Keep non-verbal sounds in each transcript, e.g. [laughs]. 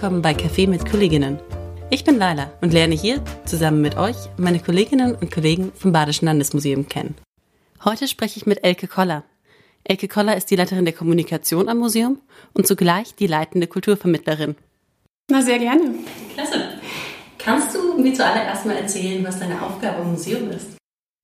willkommen bei Café mit Kolleginnen. Ich bin Laila und lerne hier zusammen mit euch meine Kolleginnen und Kollegen vom Badischen Landesmuseum kennen. Heute spreche ich mit Elke Koller. Elke Koller ist die Leiterin der Kommunikation am Museum und zugleich die leitende Kulturvermittlerin. Na, sehr gerne. Klasse. Kannst du mir zuallererst mal erzählen, was deine Aufgabe im Museum ist?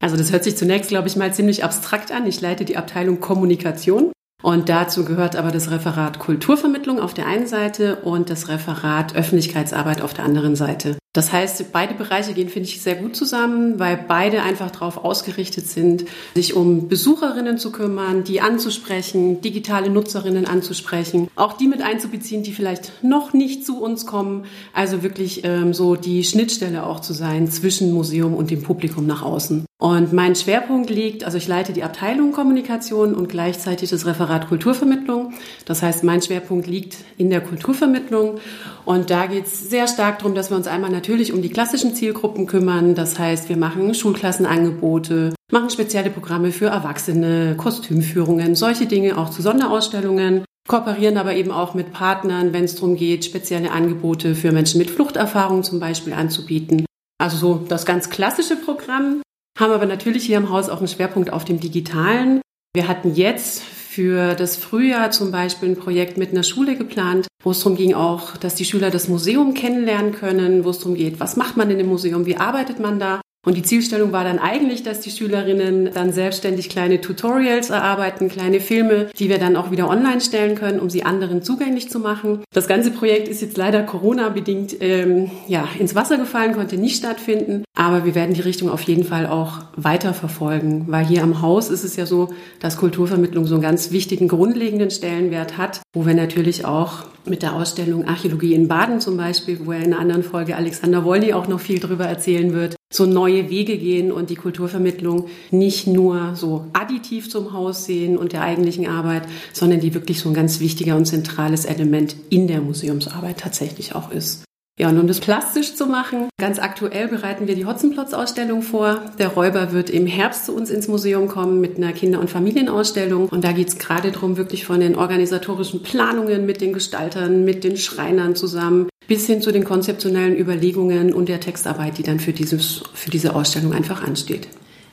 Also das hört sich zunächst, glaube ich, mal ziemlich abstrakt an. Ich leite die Abteilung Kommunikation und dazu gehört aber das Referat Kulturvermittlung auf der einen Seite und das Referat Öffentlichkeitsarbeit auf der anderen Seite. Das heißt, beide Bereiche gehen, finde ich, sehr gut zusammen, weil beide einfach darauf ausgerichtet sind, sich um Besucherinnen zu kümmern, die anzusprechen, digitale Nutzerinnen anzusprechen, auch die mit einzubeziehen, die vielleicht noch nicht zu uns kommen. Also wirklich ähm, so die Schnittstelle auch zu sein zwischen Museum und dem Publikum nach außen. Und mein Schwerpunkt liegt, also ich leite die Abteilung Kommunikation und gleichzeitig das Referat Kulturvermittlung. Das heißt, mein Schwerpunkt liegt in der Kulturvermittlung. Und da geht es sehr stark darum, dass wir uns einmal natürlich um die klassischen Zielgruppen kümmern. Das heißt, wir machen Schulklassenangebote, machen spezielle Programme für Erwachsene, Kostümführungen, solche Dinge auch zu Sonderausstellungen, kooperieren aber eben auch mit Partnern, wenn es darum geht, spezielle Angebote für Menschen mit Fluchterfahrung zum Beispiel anzubieten. Also so das ganz klassische Programm, haben aber natürlich hier im Haus auch einen Schwerpunkt auf dem Digitalen. Wir hatten jetzt für das Frühjahr zum Beispiel ein Projekt mit einer Schule geplant, wo es darum ging auch, dass die Schüler das Museum kennenlernen können, wo es darum geht, was macht man in dem Museum, wie arbeitet man da. Und die Zielstellung war dann eigentlich, dass die Schülerinnen dann selbstständig kleine Tutorials erarbeiten, kleine Filme, die wir dann auch wieder online stellen können, um sie anderen zugänglich zu machen. Das ganze Projekt ist jetzt leider Corona-bedingt ähm, ja, ins Wasser gefallen, konnte nicht stattfinden. Aber wir werden die Richtung auf jeden Fall auch weiter verfolgen, weil hier am Haus ist es ja so, dass Kulturvermittlung so einen ganz wichtigen, grundlegenden Stellenwert hat, wo wir natürlich auch mit der Ausstellung Archäologie in Baden zum Beispiel, wo er in einer anderen Folge Alexander Wolny auch noch viel drüber erzählen wird, so neue Wege gehen und die Kulturvermittlung nicht nur so additiv zum Haus sehen und der eigentlichen Arbeit, sondern die wirklich so ein ganz wichtiger und zentrales Element in der Museumsarbeit tatsächlich auch ist. Ja, und um das plastisch zu machen, ganz aktuell bereiten wir die Hotzenplotz-Ausstellung vor. Der Räuber wird im Herbst zu uns ins Museum kommen mit einer Kinder- und Familienausstellung. Und da geht es gerade darum, wirklich von den organisatorischen Planungen mit den Gestaltern, mit den Schreinern zusammen, bis hin zu den konzeptionellen Überlegungen und der Textarbeit, die dann für, dieses, für diese Ausstellung einfach ansteht.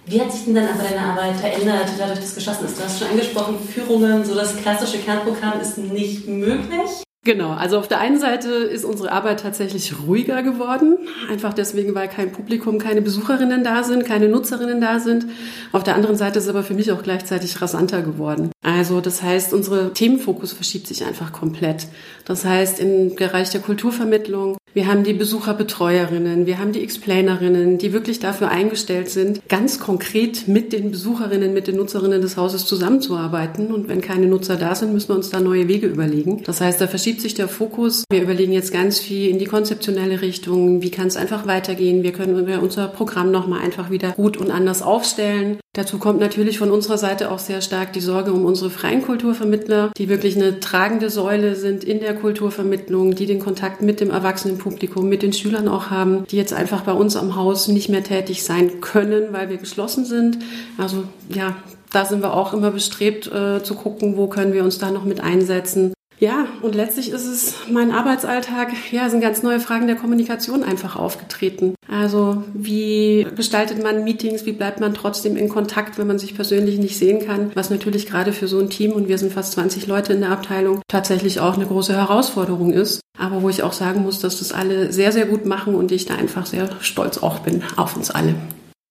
Wie hat sich denn dann aber deine Arbeit verändert, dadurch, dass es geschossen ist? Du hast schon angesprochen, Führungen, so das klassische Kernprogramm ist nicht möglich. Genau, also auf der einen Seite ist unsere Arbeit tatsächlich ruhiger geworden, einfach deswegen, weil kein Publikum, keine Besucherinnen da sind, keine Nutzerinnen da sind. Auf der anderen Seite ist aber für mich auch gleichzeitig rasanter geworden. Also das heißt, unsere Themenfokus verschiebt sich einfach komplett. Das heißt, im Bereich der Kulturvermittlung wir haben die Besucherbetreuerinnen, wir haben die Explainerinnen, die wirklich dafür eingestellt sind, ganz konkret mit den Besucherinnen, mit den Nutzerinnen des Hauses zusammenzuarbeiten. Und wenn keine Nutzer da sind, müssen wir uns da neue Wege überlegen. Das heißt, da verschiebt sich der Fokus. Wir überlegen jetzt ganz viel in die konzeptionelle Richtung. Wie kann es einfach weitergehen? Wir können unser Programm nochmal einfach wieder gut und anders aufstellen. Dazu kommt natürlich von unserer Seite auch sehr stark die Sorge um unsere freien Kulturvermittler, die wirklich eine tragende Säule sind in der Kulturvermittlung, die den Kontakt mit dem Erwachsenenpublikum, mit den Schülern auch haben, die jetzt einfach bei uns am Haus nicht mehr tätig sein können, weil wir geschlossen sind. Also ja, da sind wir auch immer bestrebt äh, zu gucken, wo können wir uns da noch mit einsetzen. Ja, und letztlich ist es mein Arbeitsalltag, ja, sind ganz neue Fragen der Kommunikation einfach aufgetreten. Also wie gestaltet man Meetings, wie bleibt man trotzdem in Kontakt, wenn man sich persönlich nicht sehen kann, was natürlich gerade für so ein Team, und wir sind fast 20 Leute in der Abteilung, tatsächlich auch eine große Herausforderung ist. Aber wo ich auch sagen muss, dass das alle sehr, sehr gut machen und ich da einfach sehr stolz auch bin auf uns alle.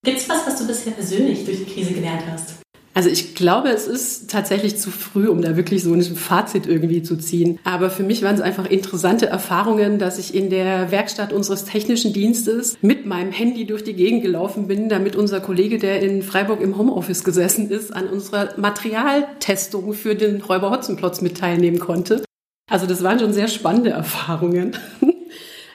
Gibt's was, was du bisher persönlich durch die Krise gelernt hast? Also ich glaube, es ist tatsächlich zu früh, um da wirklich so ein Fazit irgendwie zu ziehen. Aber für mich waren es einfach interessante Erfahrungen, dass ich in der Werkstatt unseres technischen Dienstes mit meinem Handy durch die Gegend gelaufen bin, damit unser Kollege, der in Freiburg im Homeoffice gesessen ist, an unserer Materialtestung für den Räuber Hotzenplotz mit teilnehmen konnte. Also das waren schon sehr spannende Erfahrungen. [laughs]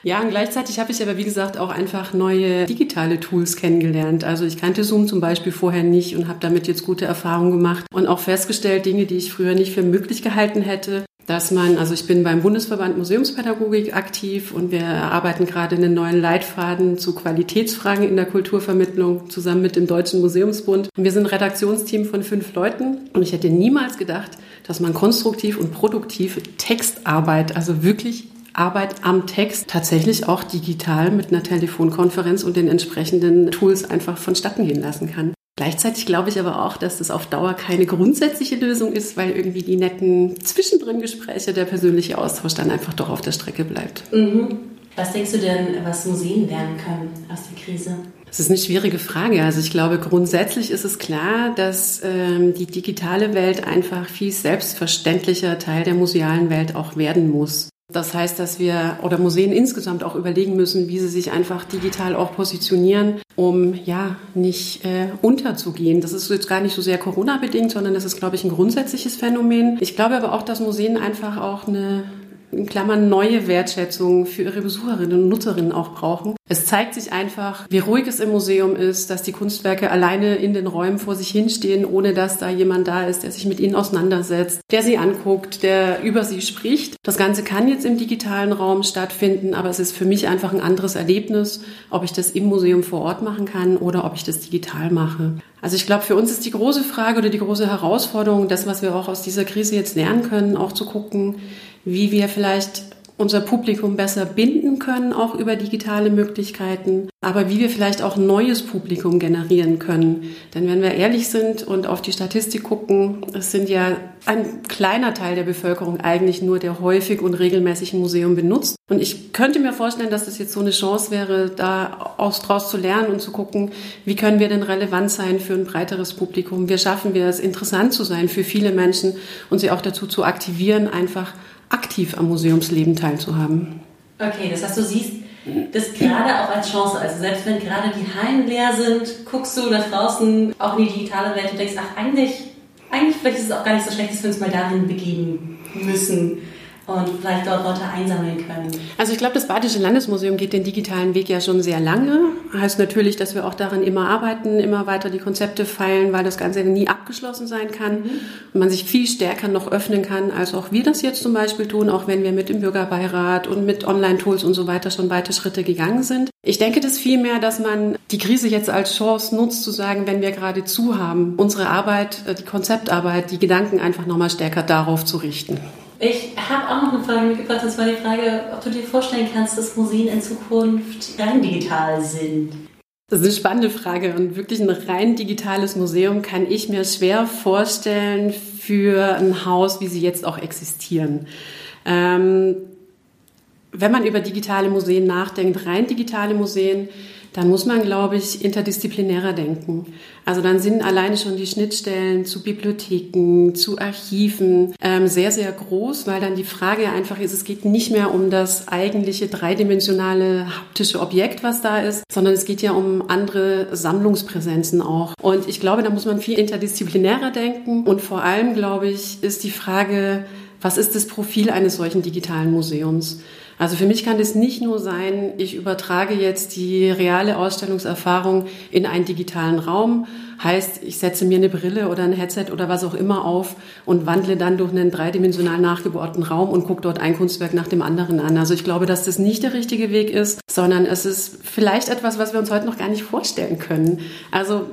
Ja, und gleichzeitig habe ich aber, wie gesagt, auch einfach neue digitale Tools kennengelernt. Also ich kannte Zoom zum Beispiel vorher nicht und habe damit jetzt gute Erfahrungen gemacht und auch festgestellt, Dinge, die ich früher nicht für möglich gehalten hätte, dass man, also ich bin beim Bundesverband Museumspädagogik aktiv und wir erarbeiten gerade einen neuen Leitfaden zu Qualitätsfragen in der Kulturvermittlung zusammen mit dem Deutschen Museumsbund. Und wir sind ein Redaktionsteam von fünf Leuten und ich hätte niemals gedacht, dass man konstruktiv und produktiv Textarbeit, also wirklich Arbeit am Text tatsächlich auch digital mit einer Telefonkonferenz und den entsprechenden Tools einfach vonstatten gehen lassen kann. Gleichzeitig glaube ich aber auch, dass das auf Dauer keine grundsätzliche Lösung ist, weil irgendwie die netten zwischendrin Gespräche, der persönliche Austausch dann einfach doch auf der Strecke bleibt. Mhm. Was denkst du denn, was Museen lernen können aus der Krise? Das ist eine schwierige Frage. Also ich glaube, grundsätzlich ist es klar, dass ähm, die digitale Welt einfach viel selbstverständlicher Teil der musealen Welt auch werden muss. Das heißt, dass wir oder Museen insgesamt auch überlegen müssen, wie sie sich einfach digital auch positionieren, um ja nicht äh, unterzugehen. Das ist jetzt gar nicht so sehr Corona-bedingt, sondern das ist, glaube ich, ein grundsätzliches Phänomen. Ich glaube aber auch, dass Museen einfach auch eine in Klammern neue Wertschätzung für ihre Besucherinnen und Nutzerinnen auch brauchen. Es zeigt sich einfach, wie ruhig es im Museum ist, dass die Kunstwerke alleine in den Räumen vor sich hinstehen, ohne dass da jemand da ist, der sich mit ihnen auseinandersetzt, der sie anguckt, der über sie spricht. Das Ganze kann jetzt im digitalen Raum stattfinden, aber es ist für mich einfach ein anderes Erlebnis, ob ich das im Museum vor Ort machen kann oder ob ich das digital mache. Also ich glaube, für uns ist die große Frage oder die große Herausforderung, das, was wir auch aus dieser Krise jetzt lernen können, auch zu gucken, wie wir vielleicht unser Publikum besser binden können, auch über digitale Möglichkeiten, aber wie wir vielleicht auch neues Publikum generieren können. Denn wenn wir ehrlich sind und auf die Statistik gucken, es sind ja ein kleiner Teil der Bevölkerung eigentlich nur, der häufig und regelmäßig ein Museum benutzt. Und ich könnte mir vorstellen, dass das jetzt so eine Chance wäre, da aus draus zu lernen und zu gucken, wie können wir denn relevant sein für ein breiteres Publikum? Wie schaffen wir es, interessant zu sein für viele Menschen und sie auch dazu zu aktivieren, einfach aktiv am Museumsleben teilzuhaben. Okay, das heißt, du siehst das gerade auch als Chance. Also selbst wenn gerade die Hallen leer sind, guckst du nach draußen auch in die digitale Welt und denkst, ach eigentlich, eigentlich vielleicht ist es auch gar nicht so schlecht, dass wir uns mal dahin begeben müssen und vielleicht dort Leute einsammeln können. Also ich glaube, das Badische Landesmuseum geht den digitalen Weg ja schon sehr lange. Heißt natürlich, dass wir auch daran immer arbeiten, immer weiter die Konzepte feilen, weil das Ganze nie abgeschlossen sein kann mhm. und man sich viel stärker noch öffnen kann, als auch wir das jetzt zum Beispiel tun, auch wenn wir mit dem Bürgerbeirat und mit Online-Tools und so weiter schon weite Schritte gegangen sind. Ich denke das vielmehr, dass man die Krise jetzt als Chance nutzt, zu sagen, wenn wir gerade zu haben, unsere Arbeit, äh, die Konzeptarbeit, die Gedanken einfach nochmal stärker darauf zu richten. Ich habe auch noch eine Frage mitgebracht, und zwar die Frage, ob du dir vorstellen kannst, dass Museen in Zukunft rein digital sind. Das ist eine spannende Frage und wirklich ein rein digitales Museum kann ich mir schwer vorstellen für ein Haus, wie sie jetzt auch existieren. Ähm, wenn man über digitale Museen nachdenkt, rein digitale Museen, dann muss man, glaube ich, interdisziplinärer denken. Also dann sind alleine schon die Schnittstellen zu Bibliotheken, zu Archiven ähm, sehr, sehr groß, weil dann die Frage einfach ist, es geht nicht mehr um das eigentliche dreidimensionale haptische Objekt, was da ist, sondern es geht ja um andere Sammlungspräsenzen auch. Und ich glaube, da muss man viel interdisziplinärer denken. Und vor allem, glaube ich, ist die Frage, was ist das Profil eines solchen digitalen Museums? Also für mich kann es nicht nur sein, ich übertrage jetzt die reale Ausstellungserfahrung in einen digitalen Raum, heißt, ich setze mir eine Brille oder ein Headset oder was auch immer auf und wandle dann durch einen dreidimensional nachgebauten Raum und gucke dort ein Kunstwerk nach dem anderen an. Also ich glaube, dass das nicht der richtige Weg ist, sondern es ist vielleicht etwas, was wir uns heute noch gar nicht vorstellen können. Also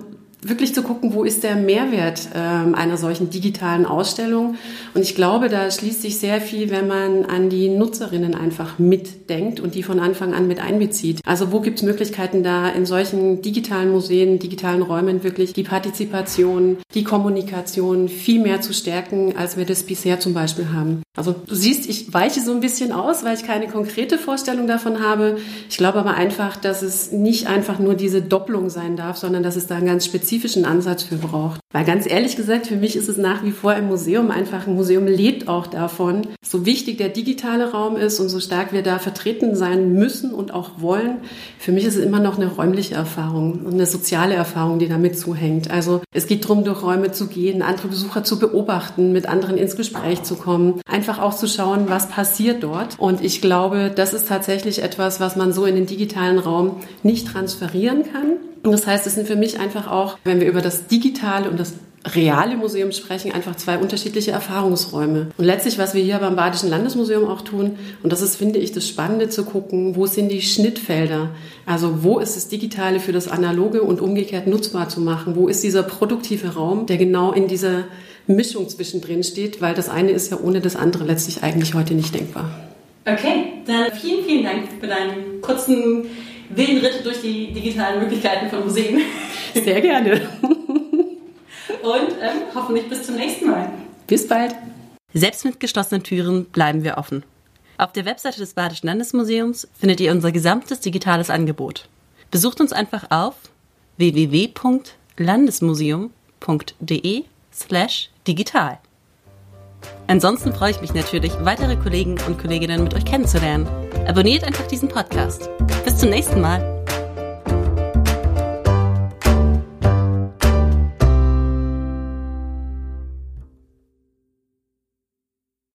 wirklich zu gucken, wo ist der Mehrwert ähm, einer solchen digitalen Ausstellung. Und ich glaube, da schließt sich sehr viel, wenn man an die Nutzerinnen einfach mitdenkt und die von Anfang an mit einbezieht. Also wo gibt es Möglichkeiten da in solchen digitalen Museen, digitalen Räumen wirklich die Partizipation, die Kommunikation viel mehr zu stärken, als wir das bisher zum Beispiel haben. Also du siehst, ich weiche so ein bisschen aus, weil ich keine konkrete Vorstellung davon habe. Ich glaube aber einfach, dass es nicht einfach nur diese Doppelung sein darf, sondern dass es da einen ganz spezifischen spezifischen Ansatz für braucht. Weil ganz ehrlich gesagt, für mich ist es nach wie vor ein Museum einfach, ein Museum lebt auch davon, so wichtig der digitale Raum ist und so stark wir da vertreten sein müssen und auch wollen. Für mich ist es immer noch eine räumliche Erfahrung und eine soziale Erfahrung, die damit zuhängt. Also es geht darum, durch Räume zu gehen, andere Besucher zu beobachten, mit anderen ins Gespräch zu kommen, einfach auch zu schauen, was passiert dort. Und ich glaube, das ist tatsächlich etwas, was man so in den digitalen Raum nicht transferieren kann. Das heißt, es sind für mich einfach auch, wenn wir über das digitale und das reale Museum sprechen, einfach zwei unterschiedliche Erfahrungsräume. Und letztlich, was wir hier beim Badischen Landesmuseum auch tun, und das ist, finde ich, das Spannende zu gucken, wo sind die Schnittfelder? Also wo ist das Digitale für das Analoge und umgekehrt nutzbar zu machen? Wo ist dieser produktive Raum, der genau in dieser Mischung zwischendrin steht? Weil das eine ist ja ohne das andere letztlich eigentlich heute nicht denkbar. Okay, dann vielen, vielen Dank für deinen kurzen wilden Ritt durch die digitalen Möglichkeiten von Museen. Sehr gerne. Und ähm, hoffentlich bis zum nächsten Mal. Bis bald. Selbst mit geschlossenen Türen bleiben wir offen. Auf der Webseite des Badischen Landesmuseums findet ihr unser gesamtes digitales Angebot. Besucht uns einfach auf www.landesmuseum.de slash digital. Ansonsten freue ich mich natürlich, weitere Kollegen und Kolleginnen mit euch kennenzulernen. Abonniert einfach diesen Podcast. Bis zum nächsten Mal.